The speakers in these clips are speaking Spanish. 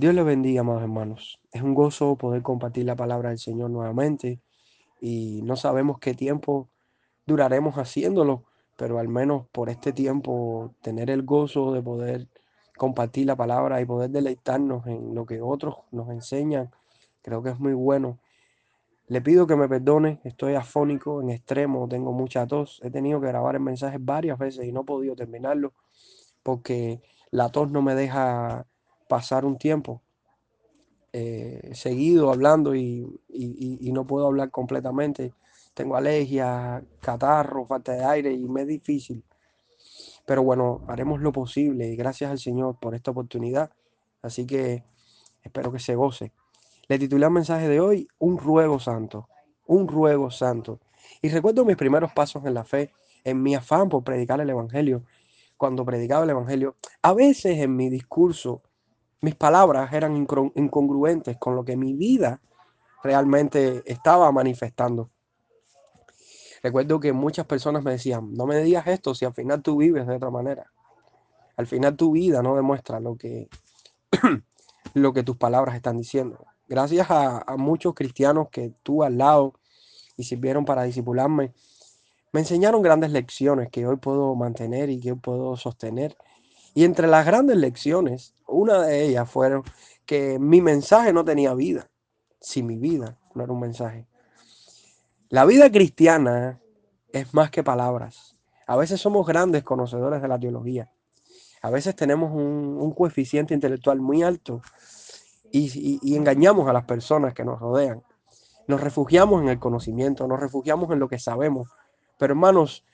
Dios les bendiga, amados hermanos. Es un gozo poder compartir la palabra del Señor nuevamente y no sabemos qué tiempo duraremos haciéndolo, pero al menos por este tiempo tener el gozo de poder compartir la palabra y poder deleitarnos en lo que otros nos enseñan, creo que es muy bueno. Le pido que me perdone, estoy afónico en extremo, tengo mucha tos, he tenido que grabar el mensaje varias veces y no he podido terminarlo porque la tos no me deja pasar un tiempo eh, seguido hablando y, no puedo hablar completamente. Tengo alergia, catarro, falta de aire y me es difícil. Pero bueno, haremos lo posible y gracias al Señor por esta oportunidad. Así que espero que se goce. Le titulé el mensaje de hoy Un ruego santo, un ruego santo. Y recuerdo mis primeros pasos en la fe, en mi afán por predicar el Evangelio. Cuando predicaba el Evangelio, a veces en mi discurso mis palabras eran incongruentes con lo que mi vida realmente estaba manifestando. Recuerdo que muchas personas me decían, no me digas esto si al final tú vives de otra manera. Al final tu vida no demuestra lo que, lo que tus palabras están diciendo. Gracias a, muchos cristianos que tú al lado y sirvieron para disipularme, me enseñaron grandes lecciones que hoy puedo mantener y que puedo sostener y entre las grandes lecciones, una de ellas fueron que mi mensaje no tenía vida, si mi vida no era un mensaje. La vida cristiana es más que palabras. A veces somos grandes conocedores de la teología. A veces tenemos un, coeficiente intelectual muy alto y, y engañamos a las personas que nos rodean. Nos refugiamos en el conocimiento, nos refugiamos en lo que sabemos. Pero hermanos,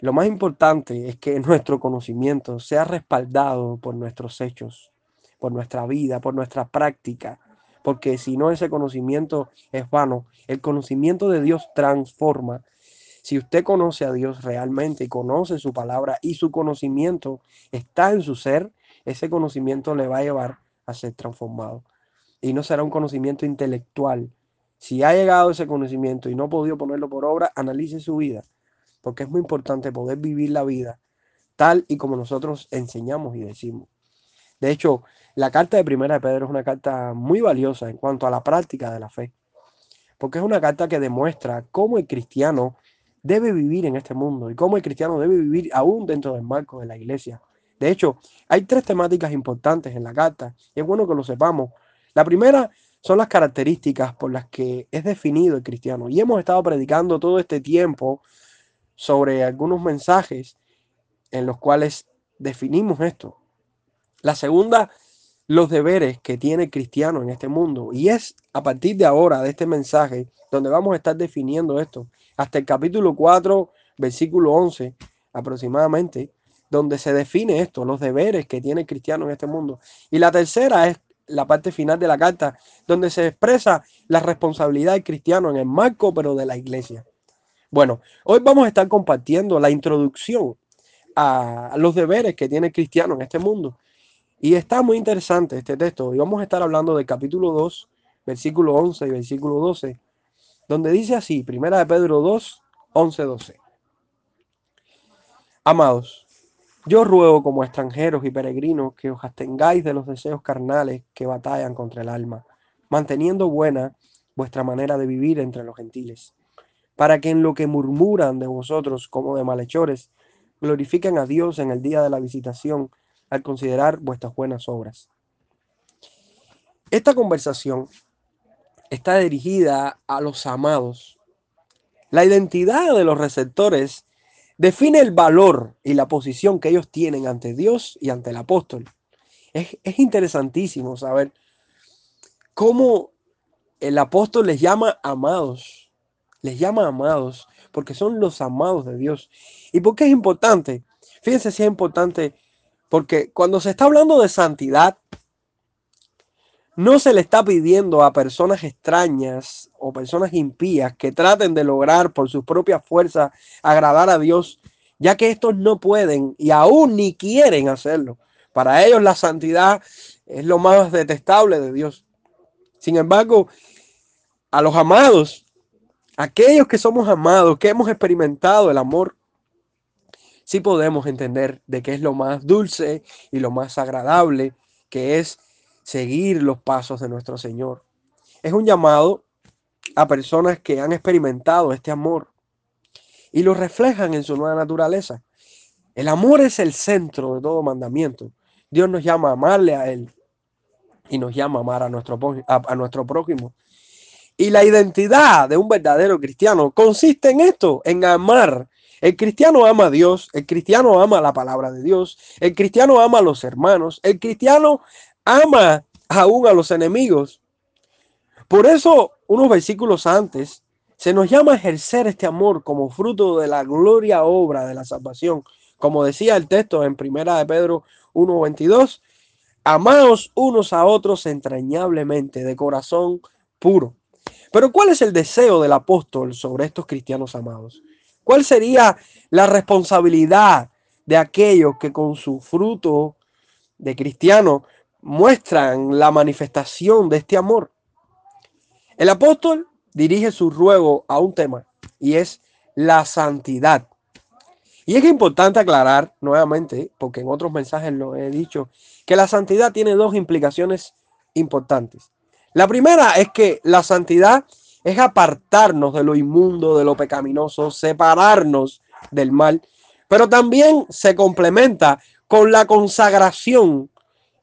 lo más importante es que nuestro conocimiento sea respaldado por nuestros hechos, por nuestra vida, por nuestra práctica, porque si no ese conocimiento es vano. El conocimiento de Dios transforma. Si usted conoce a Dios realmente y conoce su palabra y su conocimiento está en su ser, ese conocimiento le va a llevar a ser transformado. Y no será un conocimiento intelectual. Si ha llegado ese conocimiento y no ha podido ponerlo por obra, analice su vida porque es muy importante poder vivir la vida tal y como nosotros enseñamos y decimos. De hecho, la carta de Primera de Pedro es una carta muy valiosa en cuanto a la práctica de la fe, porque es una carta que demuestra cómo el cristiano debe vivir en este mundo y cómo el cristiano debe vivir aún dentro del marco de la iglesia. De hecho, hay tres temáticas importantes en la carta es bueno que lo sepamos. La primera son las características por las que es definido el cristiano y hemos estado predicando todo este tiempo sobre algunos mensajes en los cuales definimos esto. La segunda, los deberes que tiene el cristiano en este mundo. Y es a partir de ahora, de este mensaje, donde vamos a estar definiendo esto. Hasta el capítulo 4, versículo 11 aproximadamente, donde se define esto, los deberes que tiene el cristiano en este mundo. Y la tercera es la parte final de la carta, donde se expresa la responsabilidad del cristiano en el marco, pero de la iglesia. Bueno, hoy vamos a estar compartiendo la introducción a los deberes que tiene el cristiano en este mundo. Y está muy interesante este texto. Y vamos a estar hablando del capítulo 2, versículo 11 y versículo 12, donde dice así, primera de Pedro 2, 11, 12. Amados, yo ruego como extranjeros y peregrinos que os abstengáis de los deseos carnales que batallan contra el alma, manteniendo buena vuestra manera de vivir entre los gentiles para que en lo que murmuran de vosotros como de malhechores, glorifiquen a Dios en el día de la visitación al considerar vuestras buenas obras. Esta conversación está dirigida a los amados. La identidad de los receptores define el valor y la posición que ellos tienen ante Dios y ante el apóstol. Es, es interesantísimo saber cómo el apóstol les llama amados les llama amados, porque son los amados de Dios. ¿Y por qué es importante? Fíjense si es importante, porque cuando se está hablando de santidad, no se le está pidiendo a personas extrañas o personas impías que traten de lograr por sus propias fuerzas agradar a Dios, ya que estos no pueden y aún ni quieren hacerlo. Para ellos la santidad es lo más detestable de Dios. Sin embargo, a los amados aquellos que somos amados, que hemos experimentado el amor, sí podemos entender de qué es lo más dulce y lo más agradable, que es seguir los pasos de nuestro Señor. Es un llamado a personas que han experimentado este amor y lo reflejan en su nueva naturaleza. El amor es el centro de todo mandamiento. Dios nos llama a amarle a Él y nos llama a amar a nuestro, a, nuestro prójimo. Y la identidad de un verdadero cristiano consiste en esto, en amar. El cristiano ama a Dios, el cristiano ama la palabra de Dios, el cristiano ama a los hermanos, el cristiano ama aún a los enemigos. Por eso, unos versículos antes, se nos llama a ejercer este amor como fruto de la gloria obra de la salvación. Como decía el texto en Primera de Pedro 1.22, amaos unos a otros entrañablemente, de corazón puro. Pero ¿cuál es el deseo del apóstol sobre estos cristianos amados? ¿Cuál sería la responsabilidad de aquellos que con su fruto de cristiano muestran la manifestación de este amor? El apóstol dirige su ruego a un tema y es la santidad. Y es importante aclarar nuevamente, porque en otros mensajes lo he dicho, que la santidad tiene dos implicaciones importantes. La primera es que la santidad es apartarnos de lo inmundo, de lo pecaminoso, separarnos del mal, pero también se complementa con la consagración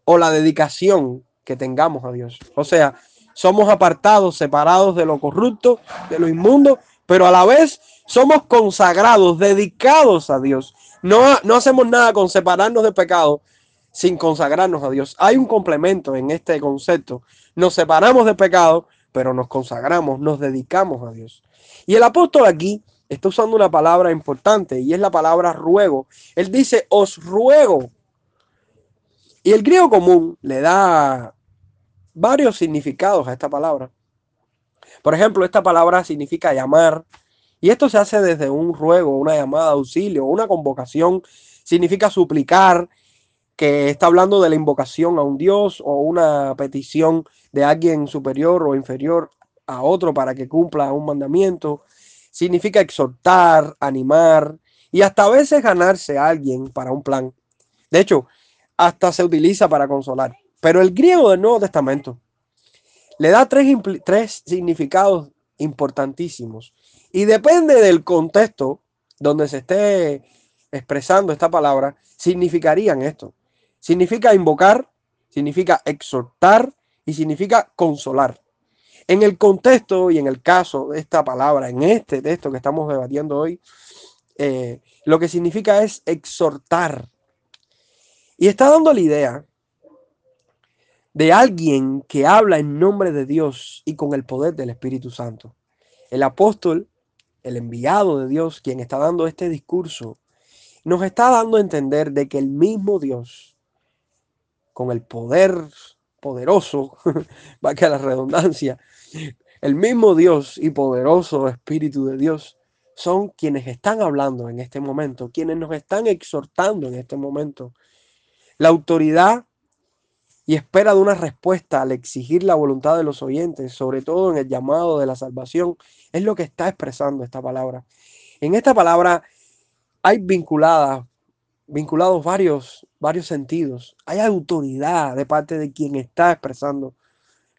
o la dedicación que tengamos a Dios. O sea, somos apartados, separados de lo corrupto, de lo inmundo, pero a la vez somos consagrados, dedicados a Dios. No, no hacemos nada con separarnos del pecado sin consagrarnos a Dios. Hay un complemento en este concepto. Nos separamos del pecado, pero nos consagramos, nos dedicamos a Dios. Y el apóstol aquí está usando una palabra importante y es la palabra ruego. Él dice, os ruego. Y el griego común le da varios significados a esta palabra. Por ejemplo, esta palabra significa llamar, y esto se hace desde un ruego, una llamada de auxilio, una convocación, significa suplicar, que está hablando de la invocación a un Dios o una petición de alguien superior o inferior a otro para que cumpla un mandamiento. Significa exhortar, animar y hasta a veces ganarse a alguien para un plan. De hecho, hasta se utiliza para consolar. Pero el griego del Nuevo Testamento le da tres, tres significados importantísimos. Y depende del contexto donde se esté expresando esta palabra, significarían esto. Significa invocar, significa exhortar y significa consolar. En el contexto y en el caso de esta palabra, en este texto que estamos debatiendo hoy, eh, lo que significa es exhortar. Y está dando la idea de alguien que habla en nombre de Dios y con el poder del Espíritu Santo. El apóstol, el enviado de Dios, quien está dando este discurso, nos está dando a entender de que el mismo Dios, con el poder poderoso, va a la redundancia, el mismo Dios y poderoso Espíritu de Dios son quienes están hablando en este momento, quienes nos están exhortando en este momento. La autoridad y espera de una respuesta al exigir la voluntad de los oyentes, sobre todo en el llamado de la salvación, es lo que está expresando esta palabra. En esta palabra hay vinculadas, vinculados varios, varios sentidos. Hay autoridad de parte de quien está expresando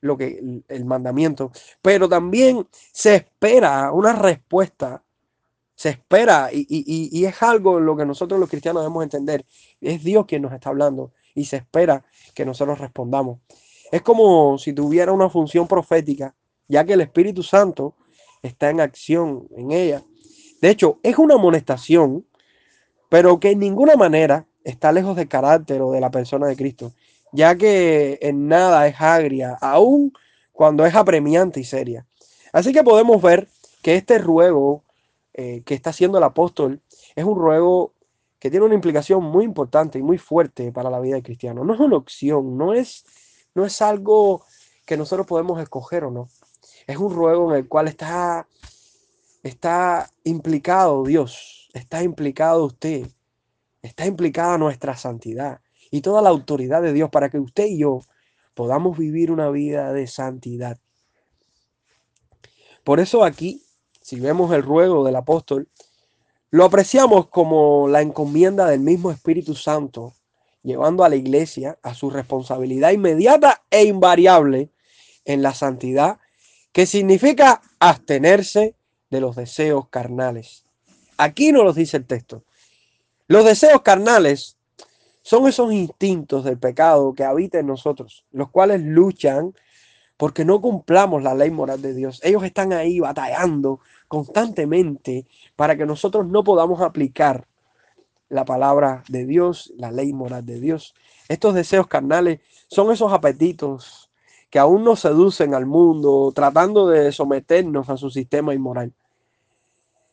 lo que el, mandamiento, pero también se espera una respuesta se espera y, y, es algo en lo que nosotros los cristianos debemos entender. Es Dios quien nos está hablando y se espera que nosotros respondamos. Es como si tuviera una función profética, ya que el Espíritu Santo está en acción en ella. De hecho, es una amonestación, pero que en ninguna manera está lejos del carácter o de la persona de Cristo, ya que en nada es agria, aun cuando es apremiante y seria. Así que podemos ver que este ruego eh, que está haciendo el apóstol es un ruego que tiene una implicación muy importante y muy fuerte para la vida del cristiano. No es una opción, no es, no es algo que nosotros podemos escoger o no. Es un ruego en el cual está, está implicado Dios, está implicado usted, está implicada nuestra santidad y toda la autoridad de Dios para que usted y yo podamos vivir una vida de santidad. Por eso aquí, si vemos el ruego del apóstol, lo apreciamos como la encomienda del mismo Espíritu Santo, llevando a la iglesia a su responsabilidad inmediata e invariable en la santidad, que significa abstenerse de los deseos carnales. Aquí nos lo dice el texto. Los deseos carnales son esos instintos del pecado que habitan en nosotros, los cuales luchan porque no cumplamos la ley moral de Dios. Ellos están ahí batallando constantemente para que nosotros no podamos aplicar la palabra de Dios, la ley moral de Dios. Estos deseos carnales son esos apetitos que aún nos seducen al mundo, tratando de someternos a su sistema inmoral.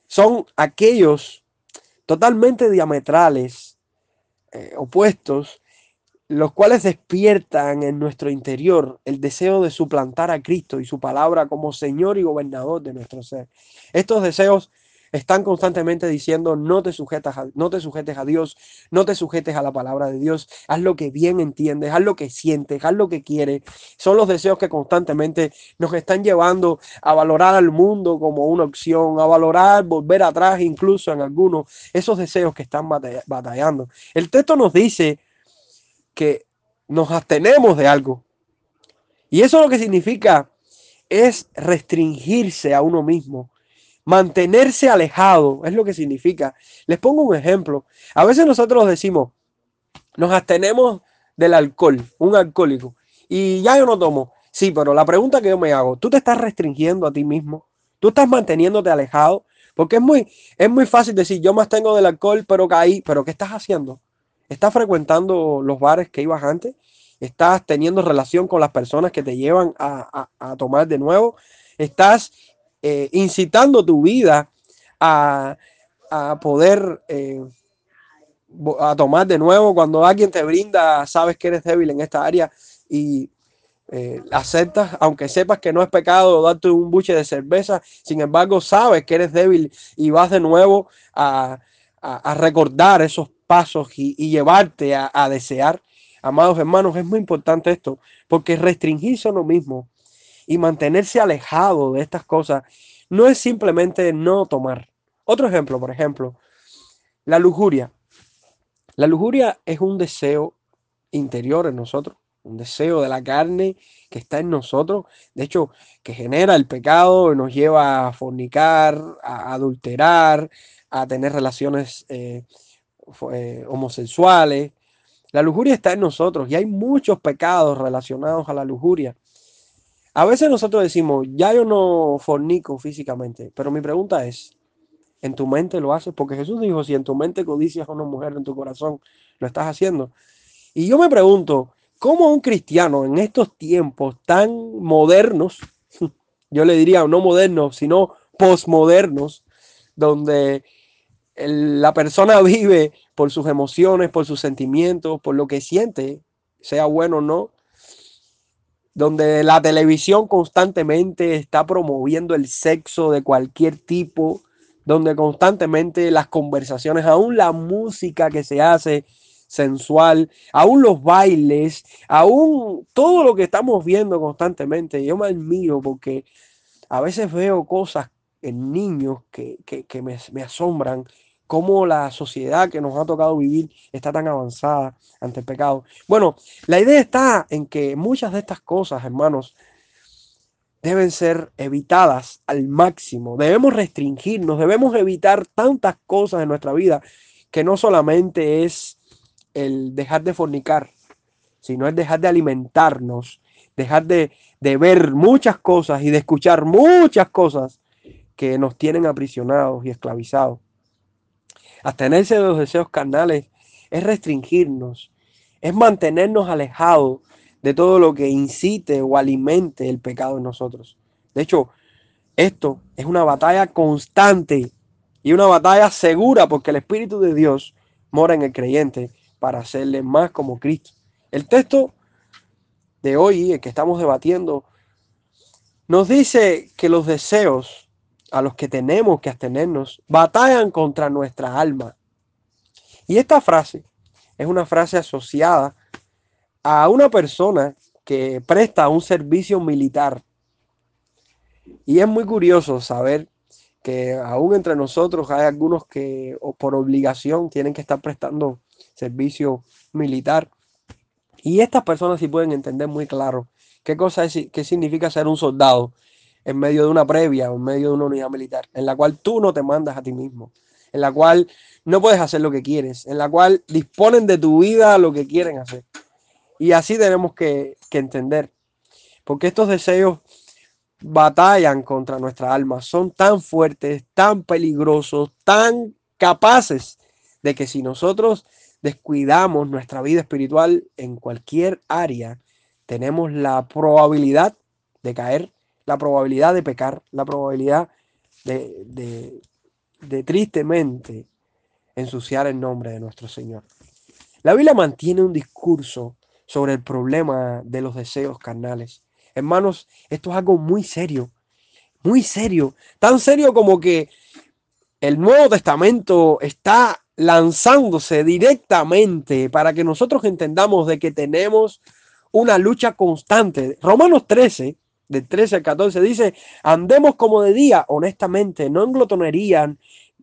Son aquellos totalmente diametrales, eh, opuestos, los cuales despiertan en nuestro interior el deseo de suplantar a Cristo y su palabra como Señor y gobernador de nuestro ser. Estos deseos están constantemente diciendo no te sujetas a, no te sujetes a Dios, no te sujetes a la palabra de Dios, haz lo que bien entiendes, haz lo que sientes, haz lo que quieres. Son los deseos que constantemente nos están llevando a valorar al mundo como una opción, a valorar volver atrás incluso en algunos esos deseos que están batallando. El texto nos dice que nos abstenemos de algo. Y eso lo que significa es restringirse a uno mismo, mantenerse alejado, es lo que significa. Les pongo un ejemplo. A veces nosotros decimos, nos abstenemos del alcohol, un alcohólico, y ya yo no tomo. Sí, pero la pregunta que yo me hago, ¿tú te estás restringiendo a ti mismo? ¿Tú estás manteniéndote alejado? Porque es muy, es muy fácil decir, yo más tengo del alcohol, pero caí, pero ¿qué estás haciendo? ¿Estás frecuentando los bares que ibas antes? ¿Estás teniendo relación con las personas que te llevan a, tomar de nuevo? ¿Estás eh, incitando tu vida a, poder eh, a tomar de nuevo cuando alguien te brinda, sabes que eres débil en esta área y eh, aceptas, aunque sepas que no es pecado darte un buche de cerveza, sin embargo sabes que eres débil y vas de nuevo a, a recordar esos pasos y, llevarte a, desear. Amados hermanos, es muy importante esto, porque restringirse a uno mismo y mantenerse alejado de estas cosas no es simplemente no tomar. Otro ejemplo, por ejemplo, la lujuria. La lujuria es un deseo interior en nosotros, un deseo de la carne que está en nosotros, de hecho, que genera el pecado, nos lleva a fornicar, a adulterar, a tener relaciones eh, eh, homosexuales. La lujuria está en nosotros y hay muchos pecados relacionados a la lujuria. A veces nosotros decimos, ya yo no fornico físicamente, pero mi pregunta es, ¿en tu mente lo haces? Porque Jesús dijo, si en tu mente codicias a una mujer en tu corazón, lo estás haciendo. Y yo me pregunto, ¿cómo un cristiano en estos tiempos tan modernos, yo le diría no modernos, sino posmodernos, donde la persona vive por sus emociones, por sus sentimientos, por lo que siente, sea bueno o no, donde la televisión constantemente está promoviendo el sexo de cualquier tipo, donde constantemente las conversaciones, aún la música que se hace sensual, aún los bailes, aún todo lo que estamos viendo constantemente, yo me admiro porque a veces veo cosas en niños que, me, me asombran cómo la sociedad que nos ha tocado vivir está tan avanzada ante el pecado. Bueno, la idea está en que muchas de estas cosas, hermanos, deben ser evitadas al máximo. Debemos restringirnos, debemos evitar tantas cosas en nuestra vida que no solamente es el dejar de fornicar, sino es dejar de alimentarnos, dejar de, de ver muchas cosas y de escuchar muchas cosas que nos tienen aprisionados y esclavizados. Abstenerse de los deseos carnales es restringirnos, es mantenernos alejados de todo lo que incite o alimente el pecado en nosotros. De hecho, esto es una batalla constante y una batalla segura porque el Espíritu de Dios mora en el creyente para hacerle más como Cristo. El texto de hoy, el que estamos debatiendo, nos dice que los deseos a los que tenemos que abstenernos, batallan contra nuestra alma. Y esta frase es una frase asociada a una persona que presta un servicio militar. Y es muy curioso saber que aún entre nosotros hay algunos que por obligación tienen que estar prestando servicio militar. Y estas personas sí pueden entender muy claro qué cosa es, qué significa ser un soldado en medio de una previa o en medio de una unidad militar, en la cual tú no te mandas a ti mismo, en la cual no puedes hacer lo que quieres, en la cual disponen de tu vida lo que quieren hacer. Y así tenemos que, que entender, porque estos deseos batallan contra nuestra alma, son tan fuertes, tan peligrosos, tan capaces de que si nosotros descuidamos nuestra vida espiritual en cualquier área, tenemos la probabilidad de caer, la probabilidad de pecar, la probabilidad de, de, tristemente ensuciar el nombre de nuestro Señor. La Biblia mantiene un discurso sobre el problema de los deseos carnales. Hermanos, esto es algo muy serio, muy serio, tan serio como que el Nuevo Testamento está lanzándose directamente para que nosotros entendamos de que tenemos una lucha constante. Romanos 13, del 13 al 14, dice, andemos como de día, honestamente, no en glotonería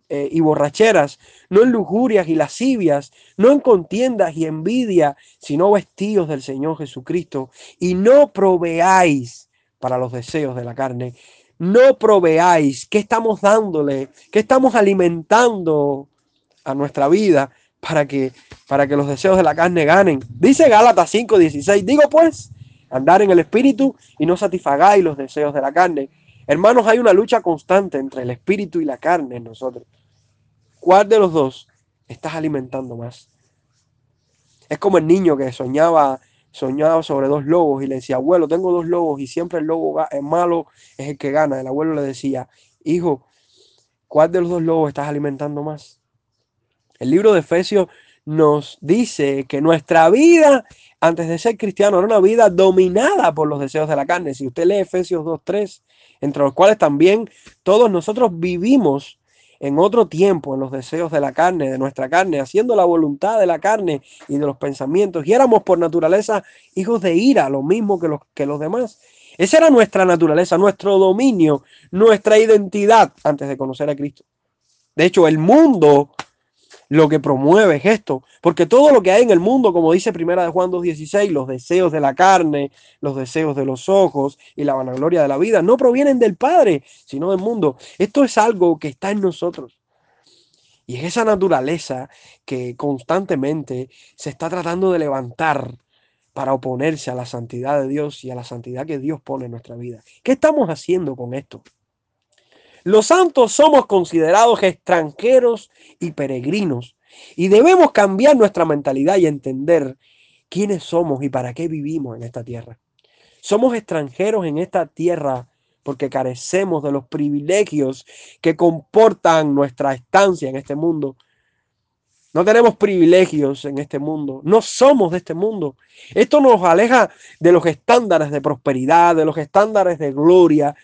eh, y borracheras, no en lujurias y lascivias, no en contiendas y envidia, sino vestidos del Señor Jesucristo, y no proveáis para los deseos de la carne. No proveáis, ¿qué estamos dándole? ¿Qué estamos alimentando a nuestra vida para que, para que los deseos de la carne ganen. Dice Gálatas 5:16, digo pues, andar en el espíritu y no satisfagáis los deseos de la carne. Hermanos, hay una lucha constante entre el espíritu y la carne en nosotros. ¿Cuál de los dos estás alimentando más? Es como el niño que soñaba, soñaba sobre dos lobos y le decía, abuelo, tengo dos lobos y siempre el lobo es malo, es el que gana. El abuelo le decía, hijo, ¿cuál de los dos lobos estás alimentando más? El libro de Efesios nos dice que nuestra vida antes de ser cristiano era una vida dominada por los deseos de la carne. Si usted lee Efesios 2.3, entre los cuales también todos nosotros vivimos en otro tiempo en los deseos de la carne, de nuestra carne, haciendo la voluntad de la carne y de los pensamientos. Y éramos por naturaleza hijos de ira, lo mismo que los, que los demás. Esa era nuestra naturaleza, nuestro dominio, nuestra identidad antes de conocer a Cristo. De hecho, el mundo lo que promueve es esto, porque todo lo que hay en el mundo, como dice Primera de Juan 2.16, los deseos de la carne, los deseos de los ojos y la vanagloria de la vida, no provienen del Padre, sino del mundo. Esto es algo que está en nosotros. Y es esa naturaleza que constantemente se está tratando de levantar para oponerse a la santidad de Dios y a la santidad que Dios pone en nuestra vida. ¿Qué estamos haciendo con esto? Los santos somos considerados extranjeros y peregrinos y debemos cambiar nuestra mentalidad y entender quiénes somos y para qué vivimos en esta tierra. Somos extranjeros en esta tierra porque carecemos de los privilegios que comportan nuestra estancia en este mundo. No tenemos privilegios en este mundo, no somos de este mundo. Esto nos aleja de los estándares de prosperidad, de los estándares de gloria,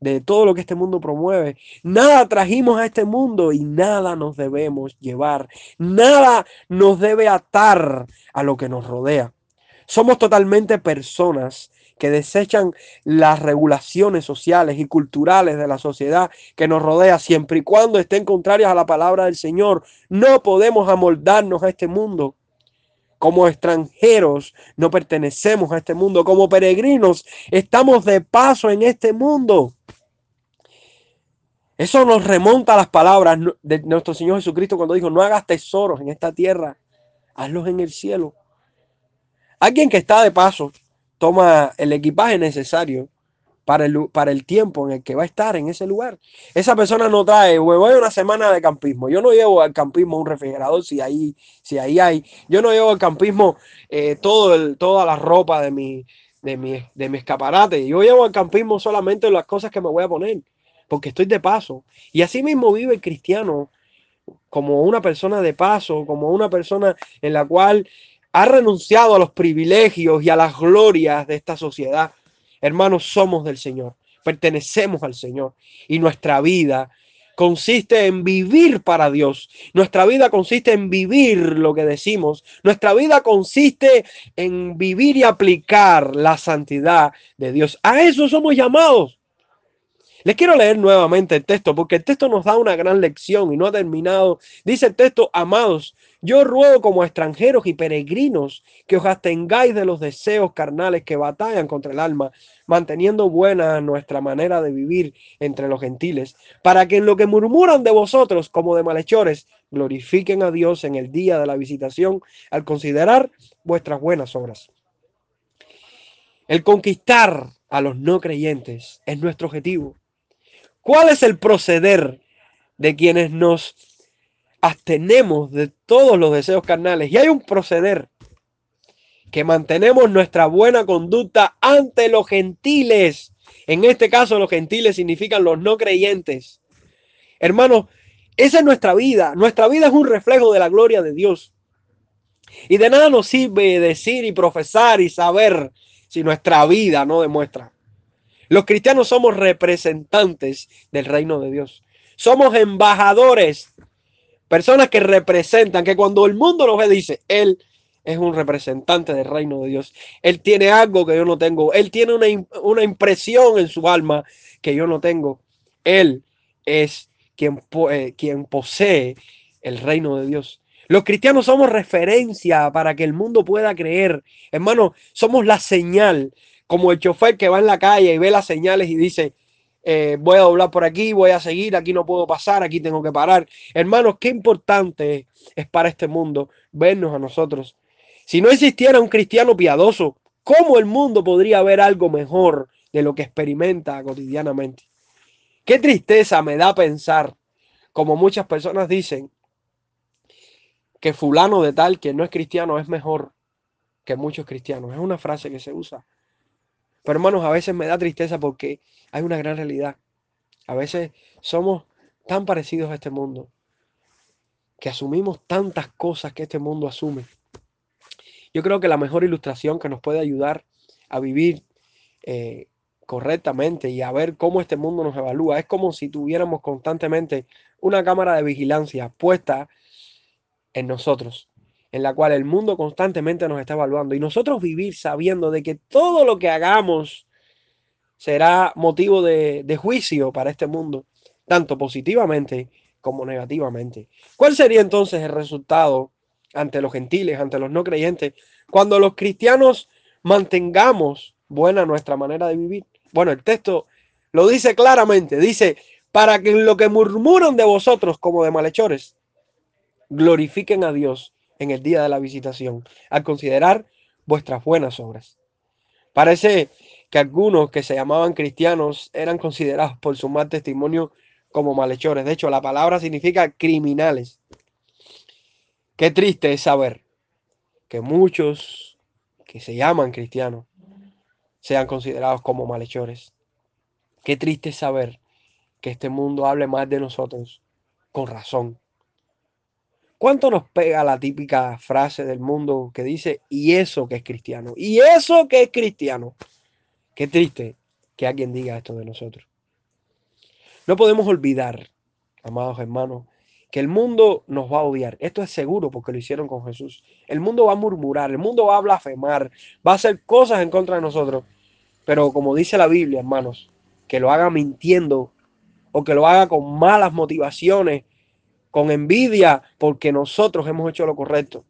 de todo lo que este mundo promueve. Nada trajimos a este mundo y nada nos debemos llevar. Nada nos debe atar a lo que nos rodea. Somos totalmente personas que desechan las regulaciones sociales y culturales de la sociedad que nos rodea siempre y cuando estén contrarias a la palabra del Señor. No podemos amoldarnos a este mundo. Como extranjeros no pertenecemos a este mundo. Como peregrinos estamos de paso en este mundo. Eso nos remonta a las palabras de nuestro Señor Jesucristo cuando dijo, no hagas tesoros en esta tierra, hazlos en el cielo. Alguien que está de paso toma el equipaje necesario para el, para el tiempo en el que va a estar en ese lugar. Esa persona no trae, voy a una semana de campismo. Yo no llevo al campismo un refrigerador si ahí, si ahí hay. Yo no llevo al campismo eh, todo el, toda la ropa de mi, de, mi, de mi escaparate. Yo llevo al campismo solamente las cosas que me voy a poner porque estoy de paso. Y así mismo vive el cristiano como una persona de paso, como una persona en la cual ha renunciado a los privilegios y a las glorias de esta sociedad. Hermanos, somos del Señor, pertenecemos al Señor y nuestra vida consiste en vivir para Dios. Nuestra vida consiste en vivir lo que decimos. Nuestra vida consiste en vivir y aplicar la santidad de Dios. A eso somos llamados. Les quiero leer nuevamente el texto porque el texto nos da una gran lección y no ha terminado. Dice el texto, amados, yo ruego como extranjeros y peregrinos que os abstengáis de los deseos carnales que batallan contra el alma, manteniendo buena nuestra manera de vivir entre los gentiles, para que en lo que murmuran de vosotros como de malhechores, glorifiquen a Dios en el día de la visitación al considerar vuestras buenas obras. El conquistar a los no creyentes es nuestro objetivo. ¿Cuál es el proceder de quienes nos abstenemos de todos los deseos carnales? Y hay un proceder que mantenemos nuestra buena conducta ante los gentiles. En este caso, los gentiles significan los no creyentes. Hermanos, esa es nuestra vida. Nuestra vida es un reflejo de la gloria de Dios. Y de nada nos sirve decir y profesar y saber si nuestra vida no demuestra los cristianos somos representantes del reino de Dios. Somos embajadores, personas que representan, que cuando el mundo nos ve dice, Él es un representante del reino de Dios. Él tiene algo que yo no tengo. Él tiene una, una impresión en su alma que yo no tengo. Él es quien, eh, quien posee el reino de Dios. Los cristianos somos referencia para que el mundo pueda creer. Hermano, somos la señal como el chofer que va en la calle y ve las señales y dice, eh, voy a doblar por aquí, voy a seguir, aquí no puedo pasar, aquí tengo que parar. Hermanos, qué importante es para este mundo vernos a nosotros. Si no existiera un cristiano piadoso, ¿cómo el mundo podría ver algo mejor de lo que experimenta cotidianamente? Qué tristeza me da pensar, como muchas personas dicen, que fulano de tal que no es cristiano es mejor que muchos cristianos. Es una frase que se usa pero hermanos, a veces me da tristeza porque hay una gran realidad. A veces somos tan parecidos a este mundo que asumimos tantas cosas que este mundo asume. Yo creo que la mejor ilustración que nos puede ayudar a vivir eh, correctamente y a ver cómo este mundo nos evalúa es como si tuviéramos constantemente una cámara de vigilancia puesta en nosotros en la cual el mundo constantemente nos está evaluando y nosotros vivir sabiendo de que todo lo que hagamos será motivo de, juicio para este mundo, tanto positivamente como negativamente. ¿Cuál sería entonces el resultado ante los gentiles, ante los no creyentes, cuando los cristianos mantengamos buena nuestra manera de vivir? Bueno, el texto lo dice claramente, dice, para que lo que murmuran de vosotros como de malhechores, glorifiquen a Dios en el día de la visitación, al considerar vuestras buenas obras. Parece que algunos que se llamaban cristianos eran considerados por su mal testimonio como malhechores. De hecho, la palabra significa criminales. Qué triste es saber que muchos que se llaman cristianos sean considerados como malhechores. Qué triste es saber que este mundo hable más de nosotros con razón ¿Cuánto nos pega la típica frase del mundo que dice, y eso que es cristiano? Y eso que es cristiano. Qué triste que alguien diga esto de nosotros. No podemos olvidar, amados hermanos, que el mundo nos va a odiar. Esto es seguro porque lo hicieron con Jesús. El mundo va a murmurar, el mundo va a blasfemar, va a hacer cosas en contra de nosotros. Pero como dice la Biblia, hermanos, que lo haga mintiendo o que lo haga con malas motivaciones con envidia porque nosotros hemos hecho lo correcto,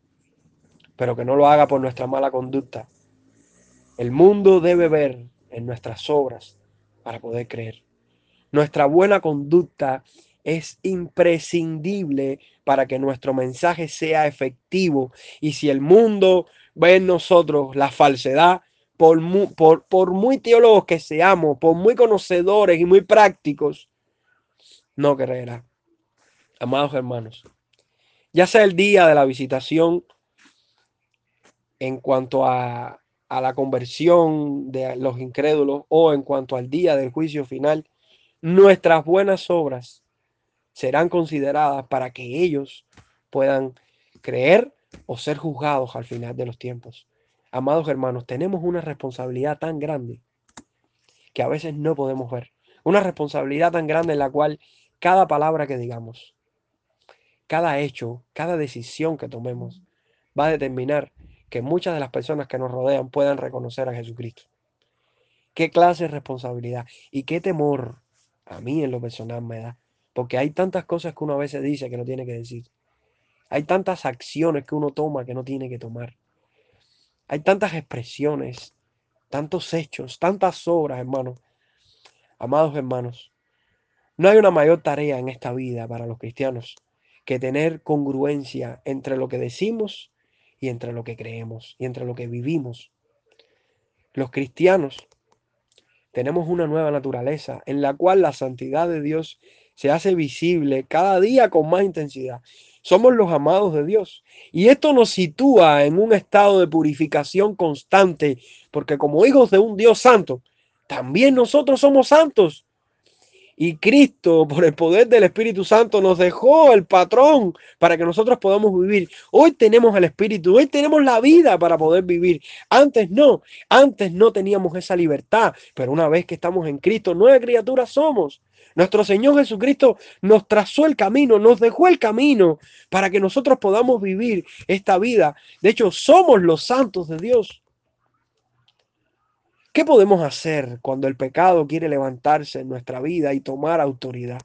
pero que no lo haga por nuestra mala conducta. El mundo debe ver en nuestras obras para poder creer. Nuestra buena conducta es imprescindible para que nuestro mensaje sea efectivo. Y si el mundo ve en nosotros la falsedad, por muy, teólogos que seamos, por muy conocedores y muy prácticos, no creerá amados hermanos, ya sea el día de la visitación en cuanto a, a la conversión de los incrédulos o en cuanto al día del juicio final, nuestras buenas obras serán consideradas para que ellos puedan creer o ser juzgados al final de los tiempos. Amados hermanos, tenemos una responsabilidad tan grande que a veces no podemos ver. Una responsabilidad tan grande en la cual cada palabra que digamos, cada hecho, cada decisión que tomemos va a determinar que muchas de las personas que nos rodean puedan reconocer a Jesucristo. Qué clase de responsabilidad y qué temor A mí en lo personal me da. Porque hay tantas cosas que uno a veces dice que no tiene que decir. Hay tantas acciones que uno toma que no tiene que tomar. Hay tantas expresiones, tantos hechos, tantas obras, hermanos. Amados hermanos, no hay una mayor tarea en esta vida para los cristianos que tener congruencia entre lo que decimos y entre lo que creemos y entre lo que vivimos. Los cristianos tenemos una nueva naturaleza en la cual la santidad de Dios se hace visible cada día con más intensidad. Somos los amados de Dios. Y esto nos sitúa en un estado de purificación constante, porque como hijos de un Dios santo, también nosotros somos santos. Y Cristo, por el poder del Espíritu Santo, nos dejó el patrón para que nosotros podamos vivir. Hoy tenemos el Espíritu, hoy tenemos la vida para poder vivir. Antes no, antes no teníamos esa libertad, pero una vez que estamos en Cristo, nueve criaturas somos. Nuestro Señor Jesucristo nos trazó el camino, nos dejó el camino para que nosotros podamos vivir esta vida. De hecho, somos los santos de Dios. ¿Qué podemos hacer cuando el pecado quiere levantarse en nuestra vida y tomar autoridad?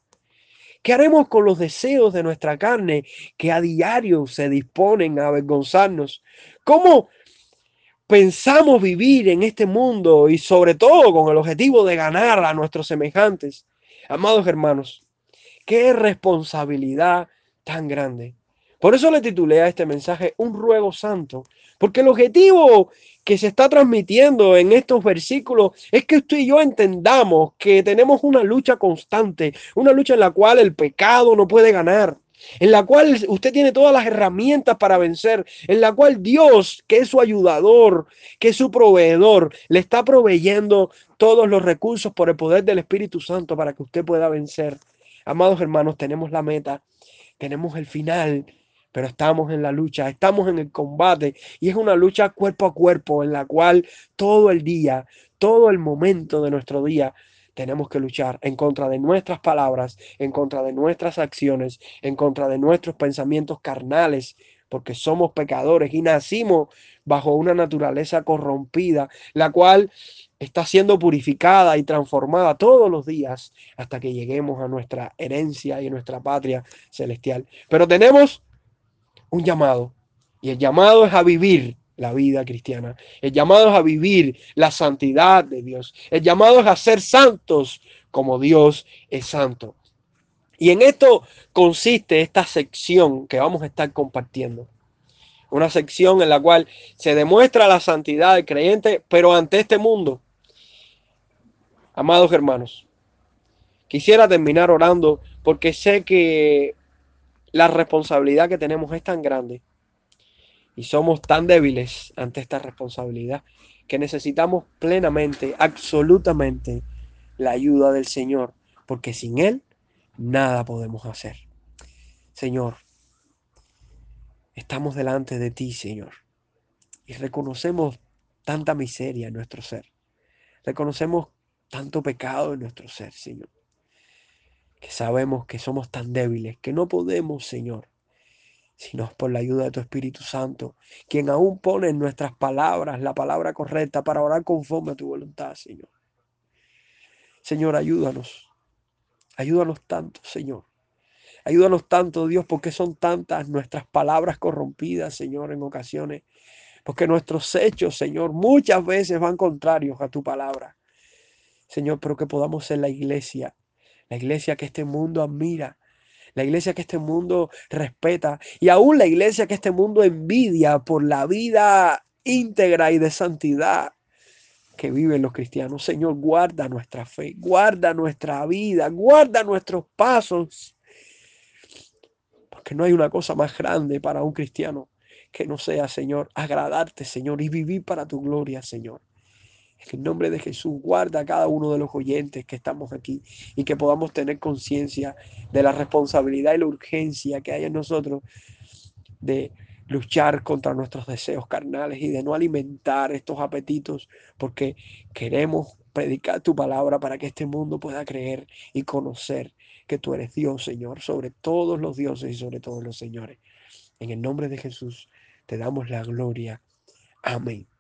¿Qué haremos con los deseos de nuestra carne que a diario se disponen a avergonzarnos? ¿Cómo pensamos vivir en este mundo y sobre todo con el objetivo de ganar a nuestros semejantes? Amados hermanos, qué responsabilidad tan grande. Por eso le titulé a este mensaje Un ruego santo, porque el objetivo que se está transmitiendo en estos versículos es que usted y yo entendamos que tenemos una lucha constante, una lucha en la cual el pecado no puede ganar, en la cual usted tiene todas las herramientas para vencer, en la cual Dios, que es su ayudador, que es su proveedor, le está proveyendo todos los recursos por el poder del Espíritu Santo para que usted pueda vencer. Amados hermanos, tenemos la meta, tenemos el final, pero estamos en la lucha, estamos en el combate y es una lucha cuerpo a cuerpo en la cual todo el día, todo el momento de nuestro día tenemos que luchar en contra de nuestras palabras, en contra de nuestras acciones, en contra de nuestros pensamientos carnales, porque somos pecadores y nacimos bajo una naturaleza corrompida, la cual está siendo purificada y transformada todos los días hasta que lleguemos a nuestra herencia y nuestra patria celestial. Pero tenemos un llamado. Y el llamado es a vivir la vida cristiana. El llamado es a vivir la santidad de Dios. El llamado es a ser santos como Dios es santo. Y en esto consiste esta sección que vamos a estar compartiendo. Una sección en la cual se demuestra la santidad del creyente, pero ante este mundo. Amados hermanos, quisiera terminar orando porque sé que la responsabilidad que tenemos es tan grande y somos tan débiles ante esta responsabilidad que necesitamos plenamente, absolutamente la ayuda del Señor, porque sin Él nada podemos hacer. Señor, estamos delante de ti, Señor, y reconocemos tanta miseria en nuestro ser. Reconocemos tanto pecado en nuestro ser, Señor que sabemos que somos tan débiles, que no podemos, Señor, sino por la ayuda de tu Espíritu Santo, quien aún pone en nuestras palabras la palabra correcta para orar conforme a tu voluntad, Señor. Señor, ayúdanos. Ayúdanos tanto, Señor. Ayúdanos tanto, Dios, porque son tantas nuestras palabras corrompidas, Señor, en ocasiones. Porque nuestros hechos, Señor, muchas veces van contrarios a tu palabra. Señor, pero que podamos ser la iglesia la iglesia que este mundo admira, la iglesia que este mundo respeta y aún la iglesia que este mundo envidia por la vida íntegra y de santidad que viven los cristianos. Señor, guarda nuestra fe, guarda nuestra vida, guarda nuestros pasos. Porque no hay una cosa más grande para un cristiano que no sea, Señor, agradarte, Señor, y vivir para tu gloria, Señor. En el nombre de Jesús, guarda a cada uno de los oyentes que estamos aquí y que podamos tener conciencia de la responsabilidad y la urgencia que hay en nosotros de luchar contra nuestros deseos carnales y de no alimentar estos apetitos porque queremos predicar tu palabra para que este mundo pueda creer y conocer que tú eres Dios, Señor, sobre todos los dioses y sobre todos los señores. En el nombre de Jesús te damos la gloria. Amén.